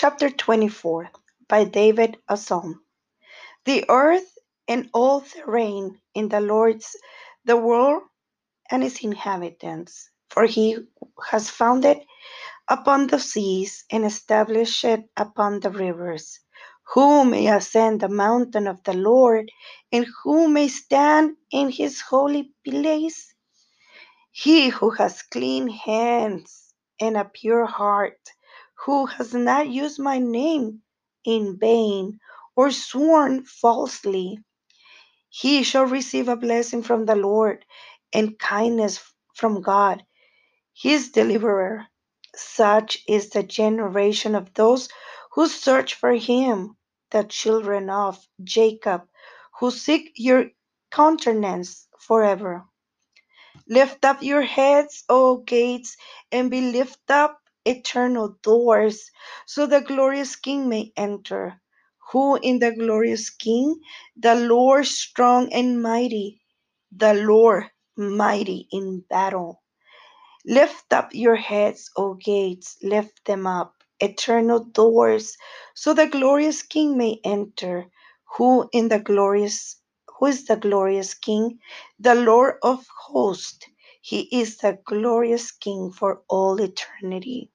Chapter 24 by David a Psalm. The earth and all the therein in the Lord's, the world and its inhabitants. For he has founded upon the seas and established it upon the rivers. Who may ascend the mountain of the Lord, and who may stand in his holy place? He who has clean hands and a pure heart, who has not used my name in vain or sworn falsely, he shall receive a blessing from the Lord and kindness from God, his deliverer. Such is the generation of those who search for him, the children of Jacob, who seek your countenance forever. Lift up your heads, O gates, and be lifted up, eternal doors, so the glorious King may enter. Who in the glorious King? The Lord strong and mighty, the Lord mighty in battle. Lift up your heads, O gates, lift them up, eternal doors, so the glorious King may enter. Who in the glorious who is the glorious King? The Lord of hosts. He is the glorious King for all eternity.